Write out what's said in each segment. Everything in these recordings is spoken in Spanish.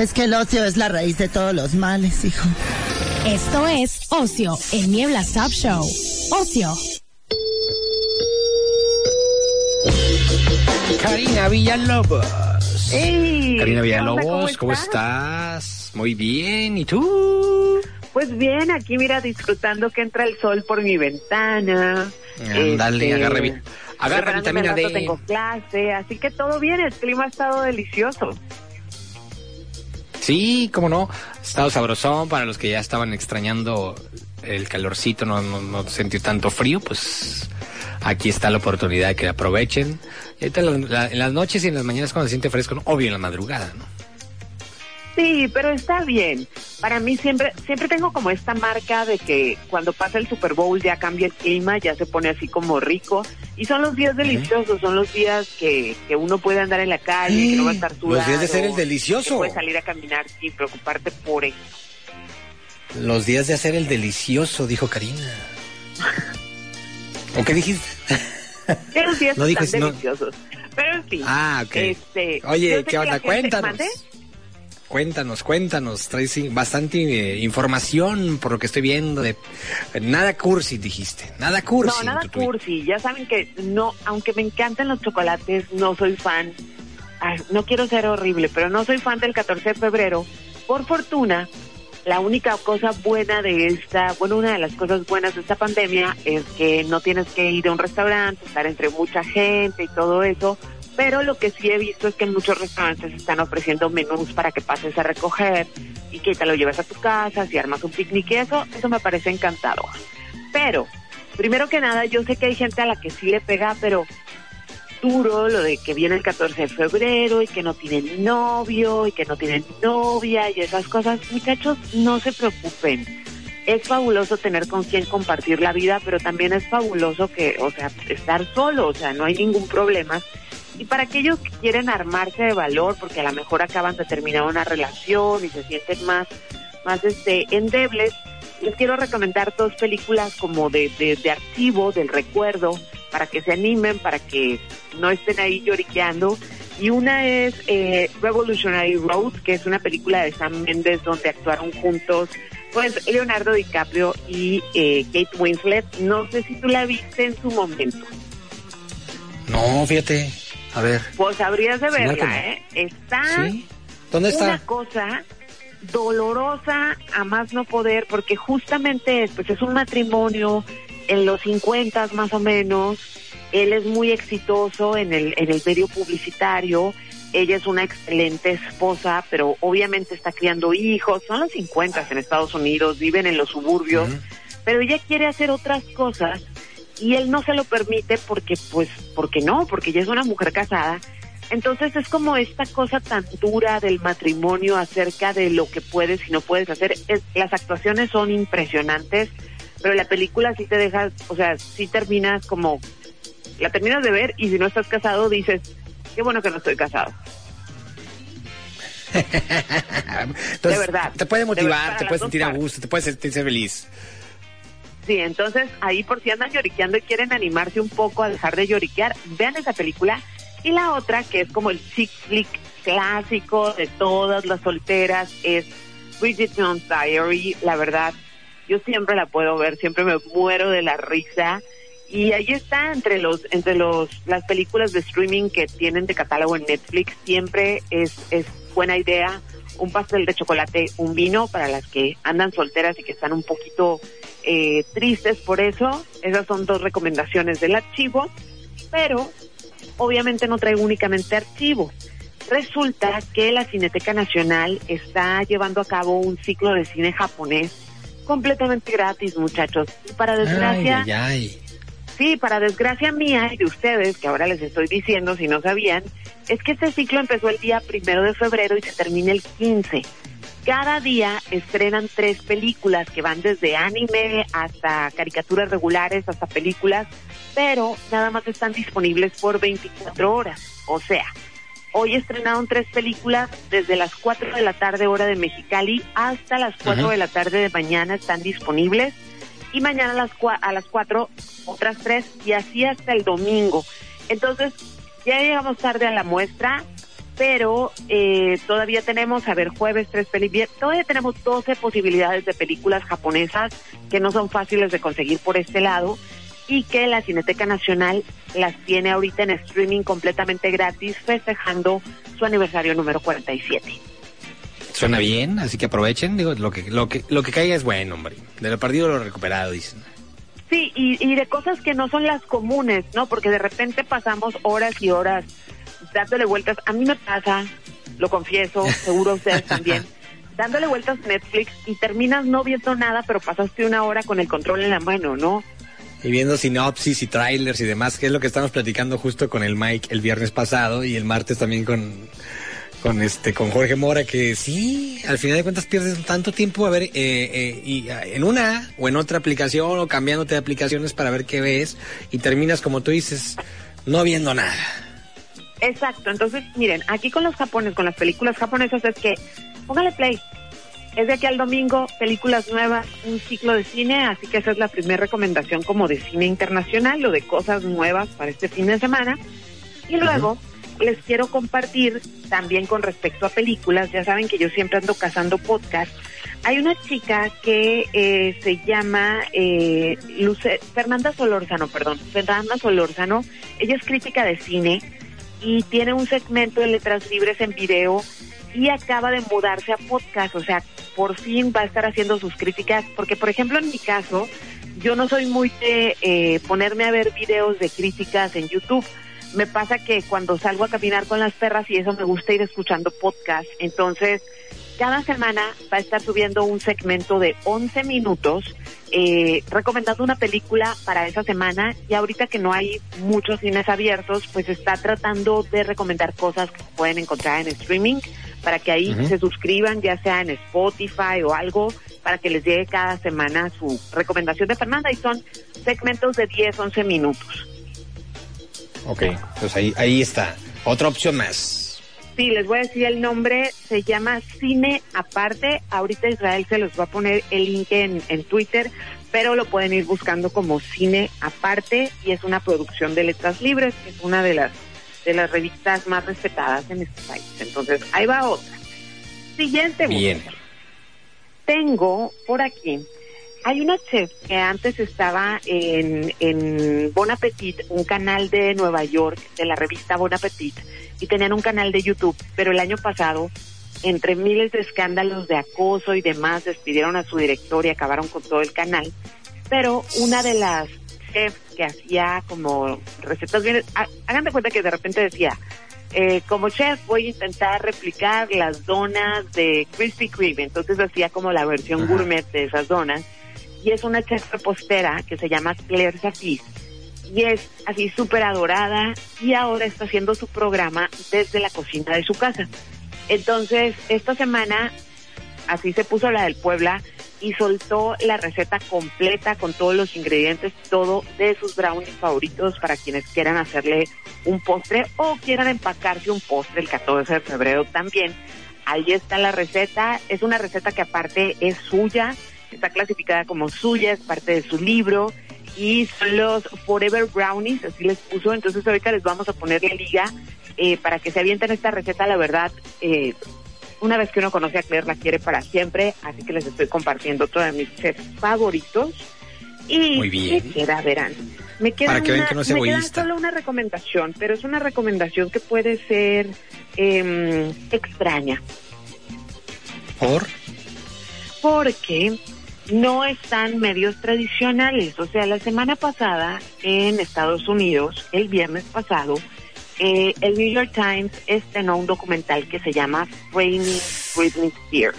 Es que el ocio es la raíz de todos los males, hijo. Esto es Ocio, el Niebla Stop Show. Ocio. Karina Villalobos. Hey, Karina. Villalobos, ¿cómo estás? Muy bien, ¿y tú? Pues bien, aquí mira, disfrutando que entra el sol por mi ventana. Ándale, Este, agarre, vi- agarra vitamina D. tengo clase, así que todo bien, el clima ha estado delicioso. Sí, cómo no. Estado sabrosón para los que ya estaban extrañando el calorcito, no, no, no sintió tanto frío, pues aquí está la oportunidad de que aprovechen. Y ahorita la- en las noches y en las mañanas cuando se siente fresco, obvio en la madrugada, ¿no? Sí, pero está bien. Para mí siempre, siempre tengo como esta marca de que cuando pasa el Super Bowl ya cambia el clima, ya se pone así como rico. Y son los días deliciosos, son los días que, que uno puede andar en la calle, que no va a estar sudado. Los días de ser el delicioso. puede salir a caminar sin preocuparte por eso. Los días de hacer el delicioso, dijo Karina. ¿O qué dijiste? Los días No dijo- no. deliciosos. Pero en fin. Ah, ok. Este, Oye, ¿qué onda? gente- Cuéntanos. ¿Mande? Cuéntanos, cuéntanos. Traes bastante eh, información por lo que estoy viendo. De, nada cursi, dijiste. Nada cursi. No, nada cursi. Ya saben que no, aunque me encantan los chocolates, no soy fan. Ay, no quiero ser horrible, pero no soy fan del 14 de febrero. Por fortuna, la única cosa buena de esta, bueno, una de las cosas buenas de esta pandemia es que no tienes que ir a un restaurante, estar entre mucha gente y todo eso. Pero lo que sí he visto es que en muchos restaurantes están ofreciendo menús para que pases a recoger y que te lo lleves a tu casa, si armas un picnic y eso, eso me parece encantador. Pero, primero que nada, yo sé que hay gente a la que sí le pega, pero duro lo de que viene el 14 de febrero y que no tienen novio y que no tienen novia y esas cosas. Muchachos, no se preocupen. Es fabuloso tener con quien compartir la vida, pero también es fabuloso que, o sea, estar solo, o sea, no hay ningún problema. Y para aquellos que quieren armarse de valor, porque a lo mejor acaban de terminar una relación y se sienten más, más este, endebles, les quiero recomendar dos películas como de, de, de archivo, del recuerdo, para que se animen, para que no estén ahí lloriqueando. Y una es eh, Revolutionary Road, que es una película de Sam Mendes donde actuaron juntos pues Leonardo DiCaprio y eh, Kate Winslet. No sé si tú la viste en su momento. No, fíjate. A ver. Pues habrías de verla. ¿eh? Está ¿Sí? ¿Dónde una está? cosa dolorosa a más no poder, porque justamente es, pues es un matrimonio en los 50 más o menos. Él es muy exitoso en el, en el medio publicitario. Ella es una excelente esposa, pero obviamente está criando hijos. Son los 50 en Estados Unidos, viven en los suburbios, pero ella quiere hacer otras cosas y él no se lo permite porque, pues, porque no, porque ella es una mujer casada. Entonces es como esta cosa tan dura del matrimonio acerca de lo que puedes y no puedes hacer. Es- las actuaciones son impresionantes, pero la película sí te deja, o sea, sí terminas como, la terminas de ver y si no estás casado dices, qué bueno que no estoy casado. Entonces, de verdad. Te puede motivar, te puedes sentir a gusto, te puedes sentirse feliz. Sí, entonces ahí por si andan lloriqueando y quieren animarse un poco a dejar de lloriquear, vean esa película. Y la otra, que es como el chick flick clásico de todas las solteras, es Bridget Jones' Diary. La verdad, yo siempre la puedo ver, siempre me muero de la risa. Y ahí está entre los entre los las películas de streaming que tienen de catálogo en Netflix, siempre es es buena idea un pastel de chocolate, un vino para las que andan solteras y que están un poquito eh, tristes por eso. Esas son dos recomendaciones del archivo, pero obviamente no traigo únicamente archivo. Resulta que la Cineteca Nacional está llevando a cabo un ciclo de cine japonés completamente gratis, muchachos. Y para desgracia, Ay, ay, ay. Sí, para desgracia mía y de ustedes, que ahora les estoy diciendo si no sabían, es que este ciclo empezó el día primero de febrero y se termina el 15. Cada día estrenan tres películas que van desde anime hasta caricaturas regulares, hasta películas, pero nada más están disponibles por 24 horas. O sea, hoy estrenaron tres películas desde las 4 de la tarde hora de Mexicali hasta las 4 de la tarde de mañana están disponibles y mañana a las, a las 4 otras tres y así hasta el domingo. Entonces, ya llegamos tarde a la muestra, pero eh, todavía tenemos, a ver, jueves tres películas, todavía tenemos 12 posibilidades de películas japonesas que no son fáciles de conseguir por este lado y que la Cineteca Nacional las tiene ahorita en streaming completamente gratis, festejando su aniversario número 47. Suena bien, así que aprovechen. Digo, lo que, lo que, lo que caiga es bueno, hombre. De lo perdido lo recuperado, dicen. Sí, y, y de cosas que no son las comunes, ¿no? Porque de repente pasamos horas y horas dándole vueltas. A mí me pasa, lo confieso, seguro a ustedes también, dándole vueltas a Netflix y terminas no viendo nada, pero pasaste una hora con el control en la mano, ¿no? Y viendo sinopsis y trailers y demás, que es lo que estamos platicando justo con el Mike el viernes pasado y el martes también con, con este con Jorge Mora, que sí, al final de cuentas pierdes tanto tiempo a ver eh, eh, y, ah, en una o en otra aplicación o cambiándote de aplicaciones para ver qué ves y terminas como tú dices, no viendo nada. Exacto, entonces miren, aquí con los japoneses, con las películas japonesas es que póngale play. Es de aquí al domingo, películas nuevas, un ciclo de cine, así que esa es la primera recomendación como de cine internacional o de cosas nuevas para este fin de semana. Y luego les quiero compartir también con respecto a películas, ya saben que yo siempre ando cazando podcast. Hay una chica que eh, se llama eh, Luce- Fernanda Solórzano, perdón, Fernanda Solórzano. Ella es crítica de cine y tiene un segmento de letras libres en video y acaba de mudarse a podcast, o sea, por fin va a estar haciendo sus críticas, porque por ejemplo en mi caso, yo no soy muy de eh, ponerme a ver videos de críticas en YouTube. Me pasa que cuando salgo a caminar con las perras y eso me gusta ir escuchando podcast, entonces cada semana va a estar subiendo un segmento de 11 minutos eh, recomendando una película para esa semana y ahorita que no hay muchos cines abiertos, pues está tratando de recomendar cosas que pueden encontrar en streaming para que ahí se suscriban, ya sea en Spotify o algo, para que les llegue cada semana su recomendación de Fernanda y son segmentos de 10, 11 minutos. Ok, pues ahí, ahí está. Otra opción más. Sí, les voy a decir el nombre, se llama Cine Aparte. Ahorita Israel se los va a poner el link en, en Twitter, pero lo pueden ir buscando como Cine Aparte y es una producción de Letras Libres, que es una de las de las revistas más respetadas en este país. Entonces, ahí va otra. Siguiente. Bien. mujer. Tengo por aquí, hay una chef que antes estaba en, en Bon Appetit, un canal de Nueva York, de la revista Bon Appetit, y tenían un canal de YouTube, pero el año pasado, entre miles de escándalos de acoso y demás, despidieron a su director y acabaron con todo el canal. Pero una de las chefs que hacía como recetas bien, ha- hagan de cuenta que de repente decía, eh, como chef voy a intentar replicar las donas de Krispy Kreme, entonces hacía como la versión Ajá. gourmet de esas donas, y es una chef repostera que se llama Claire Safis, y es así súper adorada, y ahora está haciendo su programa desde la cocina de su casa. Entonces, esta semana, así se puso la del Puebla, y soltó la receta completa con todos los ingredientes, todo de sus brownies favoritos para quienes quieran hacerle un postre o quieran empacarse un postre el 14 de febrero también. Ahí está la receta, es una receta que aparte es suya, está clasificada como suya, es parte de su libro y son los Forever Brownies, así les puso, entonces ahorita les vamos a poner la liga eh, para que se avienten esta receta, la verdad, eh, una vez que uno conoce a Claire la quiere para siempre, así que les estoy compartiendo de mis chefs favoritos. Y Muy bien. me queda, verán, me queda, Para que vean una- que no me queda solo una recomendación, pero es una recomendación que puede ser em, extraña, ¿Por? porque no están medios tradicionales. O sea, la semana pasada en Estados Unidos, el viernes pasado, eh, el New York Times estrenó un documental que se llama Framing Britney Spears.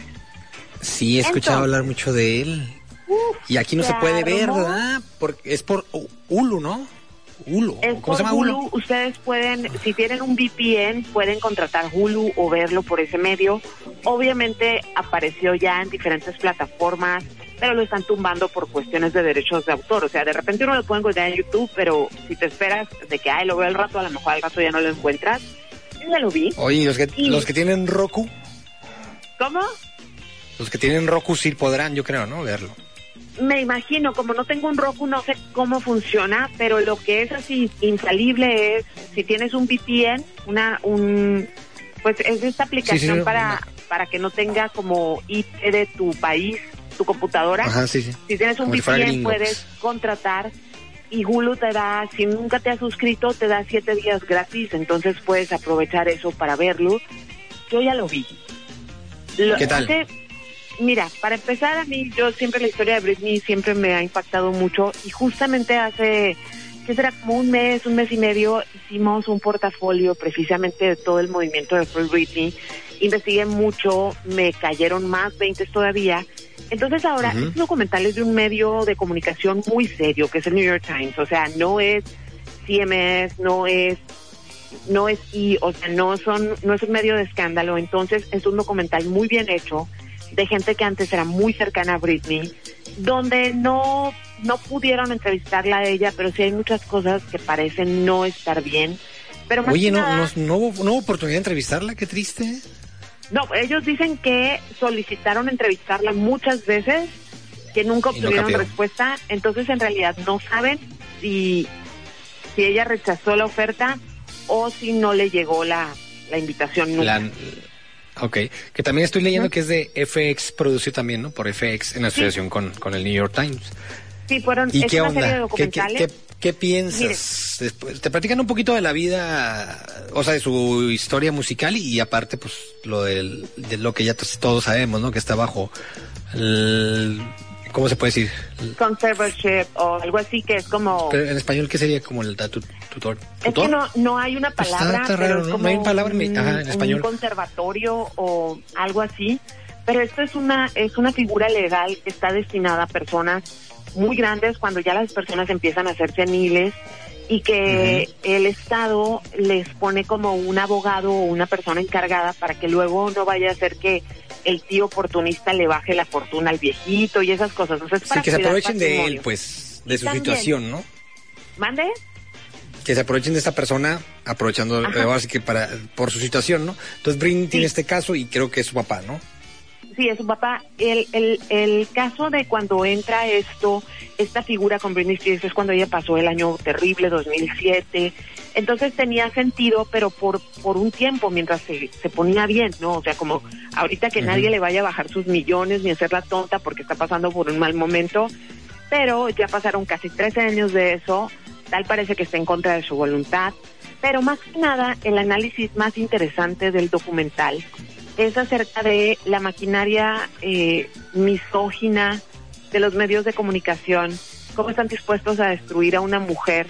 Sí, he escuchado Entonces. hablar mucho de él. y aquí no se, puede ver. ¿verdad? Porque es por Hulu, ¿no? Hulu. Es ¿Cómo se llama Hulu. Hulu? Ustedes pueden, si tienen un VPN, pueden contratar Hulu o verlo por ese medio. Obviamente apareció ya en diferentes plataformas, pero lo están tumbando por cuestiones de derechos de autor. O sea, de repente uno lo puede encontrar en YouTube, pero si te esperas de que, ay, lo veo al rato, a lo mejor al rato ya no lo encuentras. Yo ya lo vi. Oye, ¿y los que, Y- los que tienen Roku, ¿Cómo? los que tienen Roku sí podrán, yo creo, ¿no? Verlo. Me imagino, como no tengo un Roku, no sé cómo funciona, pero lo que es así infalible es si tienes un VPN, una, un, pues es esta aplicación sí, para, una- para que no tenga como IP de tu país, tu computadora. Ajá, sí, sí. Si tienes un VPN puedes contratar y Hulu te da, si nunca te has suscrito, te da siete días gratis, entonces puedes aprovechar eso para verlo. Yo ya lo vi. Lo- ¿Qué tal? hace- mira, para empezar a mí, yo siempre la historia de Britney siempre me ha impactado mucho y justamente hace, que será como un mes, un mes y medio, hicimos un portafolio precisamente de todo el movimiento de Free Britney. Investigué mucho, me cayeron más 20 todavía. Entonces ahora, Ujú. este documental es de un medio de comunicación muy serio, que es el New York Times. O sea, no es CMS, no es no es y o sea no son no es un medio de escándalo entonces es un documental muy bien hecho de gente que antes era muy cercana a Britney donde no no pudieron entrevistarla a ella pero sí hay muchas cosas que parecen no estar bien pero más Oye, que no, nada- no, no hubo, no hubo oportunidad de entrevistarla, qué triste. No, ellos dicen que solicitaron entrevistarla muchas veces, que nunca obtuvieron respuesta, entonces en realidad no saben si, si ella rechazó la oferta o si no le llegó la, la invitación nunca. La- ok, que también estoy leyendo que es de FX, producido también, ¿no? Por FX en asociación con, con el New York Times. Sí, fueron, ¿Y es qué una serie de onda? ¿Qué, qué, documentales. qué- qué piensas? Después, te platican un poquito de la vida, o sea, de su historia musical y, aparte, pues, lo del, de lo que ya todos sabemos, ¿no? Que está bajo el, ¿cómo se puede decir? Conservatorship o algo así que es como... Pero en español, ¿qué sería como el tu- tutor? Es que ¿Tutor? no, no hay una Pues está- palabra, está pero raro, es como No hay palabra un, ajá, en español. un conservatorio o algo así. Pero esto es una es una figura legal que está destinada a personas muy grandes cuando ya las personas empiezan a ser seniles y que el Estado les pone como un abogado o una persona encargada para que luego no vaya a ser que el tío oportunista le baje la fortuna al viejito y esas cosas. Entonces, Sí, para que se aprovechen de él, pues, de Y su también- situación, ¿no? ¿Mande? que se aprovechen de esta persona, aprovechando, ahora sí que para, por su situación, ¿no? Entonces Britney tiene este caso y creo que es su papá, ¿no? Sí, es su papá. El, el, el caso de cuando entra esto, esta figura con Britney Spears es cuando ella pasó el año terrible, 2007. Entonces tenía sentido, pero por, por un tiempo, mientras se, se ponía bien, ¿no? O sea, como ahorita que nadie le vaya a bajar sus millones ni hacerla tonta porque está pasando por un mal momento. Pero ya pasaron casi 13 años de eso. Tal parece que está en contra de su voluntad. Pero más que nada, el análisis más interesante del documental es acerca de la maquinaria eh, misógina de los medios de comunicación, cómo están dispuestos a destruir a una mujer,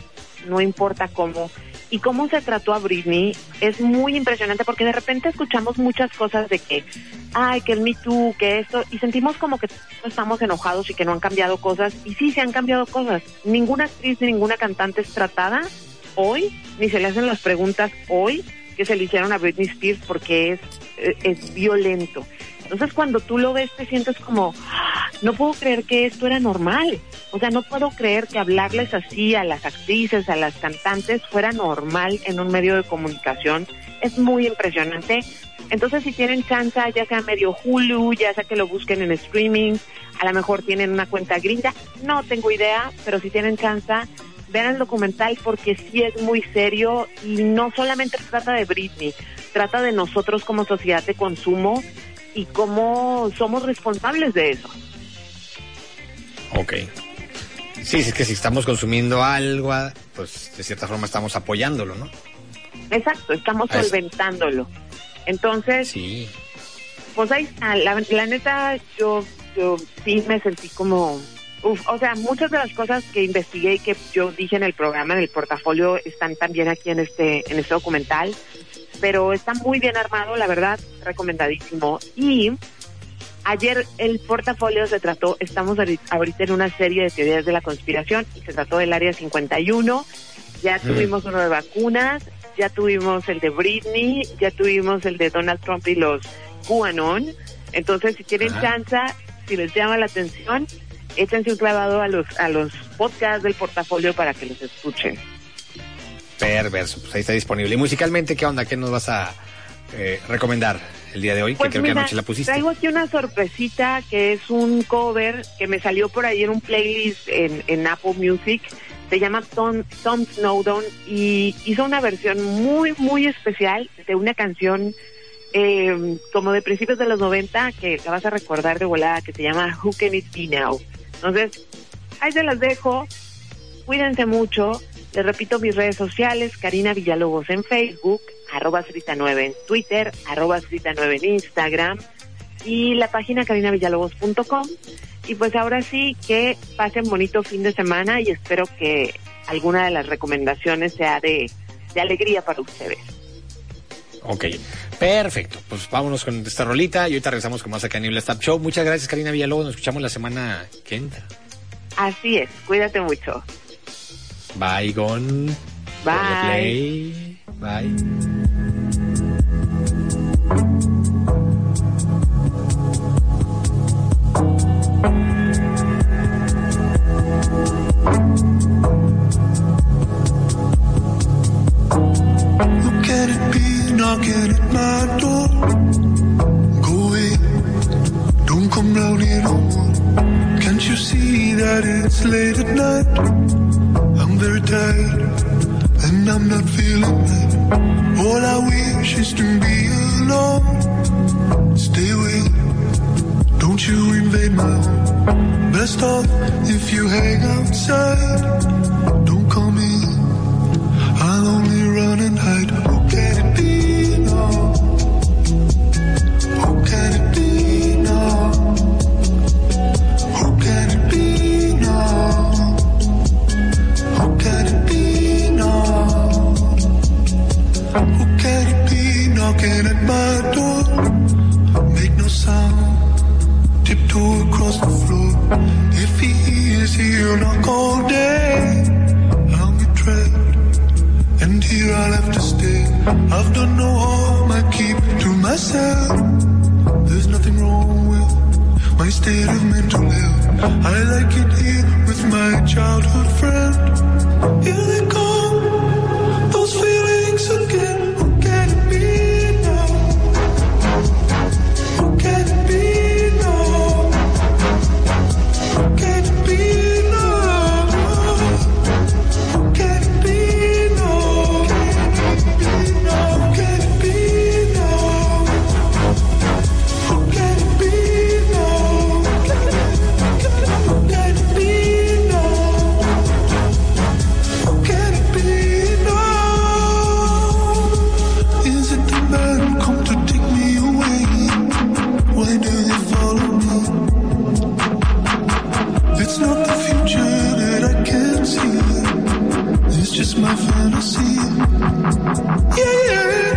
no importa cómo, y cómo se trató a Britney es muy impresionante porque de repente escuchamos muchas cosas de que, ay, que el Me Too, que esto, y sentimos como que estamos enojados y que no han cambiado cosas, y sí se han cambiado cosas. Ninguna actriz ni ninguna cantante es tratada hoy, ni se le hacen las preguntas hoy que se le hicieron a Britney Spears porque es, eh, es violento. Entonces cuando tú lo ves te sientes como, "Ah, no puedo creer que esto era normal. O sea, no puedo creer que hablarles así a las actrices, a las cantantes fuera normal en un medio de comunicación. Es muy impresionante. Entonces si tienen chance, ya sea medio Hulu, ya sea que lo busquen en streaming, a lo mejor tienen una cuenta gringa, no tengo idea, pero si tienen chance, vean el documental porque sí es muy serio y no solamente trata de Britney, trata de nosotros como sociedad de consumo y cómo somos responsables de eso. Ok. Sí, es que si estamos consumiendo algo, ah, pues de cierta forma estamos apoyándolo, ¿no? Exacto, estamos Es- solventándolo. Entonces, Sí. pues ahí está. La, la neta, yo, yo sí me sentí como... uf, o sea, muchas de las cosas que investigué y que yo dije en el programa, en el portafolio, están también aquí en este, en este documental. Pero está muy bien armado, la verdad, recomendadísimo. Y Ayer el portafolio se trató, estamos ahori- ahorita en una serie de teorías de la conspiración y se trató del área 51. Ya tuvimos uno de vacunas, ya tuvimos el de Britney, ya tuvimos el de Donald Trump y los QAnon. Entonces, si tienen Ajá. chance, si les llama la atención, échense un clavado a los a los podcasts del portafolio para que los escuchen. Perverso, pues ahí está disponible. Y musicalmente, ¿qué onda? ¿Qué nos vas a eh, recomendar el día de hoy? Pues que creo que anoche la pusiste. traigo aquí una sorpresita que es un cover que me salió por ahí en un playlist en, en Apple Music. Se llama Tom, Tom Snowdon y hizo una versión muy, muy especial de una canción eh, como de principios de los 90 que la vas a recordar de volada que se llama Who Can It Be Now. Entonces, ahí se las dejo. Cuídense mucho. Les repito mis redes sociales, Karina Villalobos en Facebook, arroba Srita9 en Twitter, arroba Srita9 en Instagram y la página carinavillalobos.com. Y pues ahora sí que pasen bonito fin de semana y espero que alguna de las recomendaciones sea de, de alegría para ustedes. Ok, perfecto. Pues vámonos con esta rolita y ahorita regresamos con más acá en Niebla Stop Show. Muchas gracias, Karina Villalobos. Nos escuchamos la semana que entra. Así es, cuídate mucho. Bye, Gon. Bye. Bye. Knocking at my door? Go away, don't come round here no more. Can't you see that it's late at night? I'm very tired and I'm not feeling right. All I wish is to be alone. Stay away, don't you invade my home. Best off if you hang outside. Don't come in. I'll only run and hide. Who can it be knocking at my door? Make no sound, tiptoe across the floor. If he hears, he'll knock all day. I'll be trapped and here I'll have to stay. I've done no harm, I keep to myself. There's nothing wrong with my state of mental health. I like it here with my childhood friend. just my fantasy. Yeah, yeah.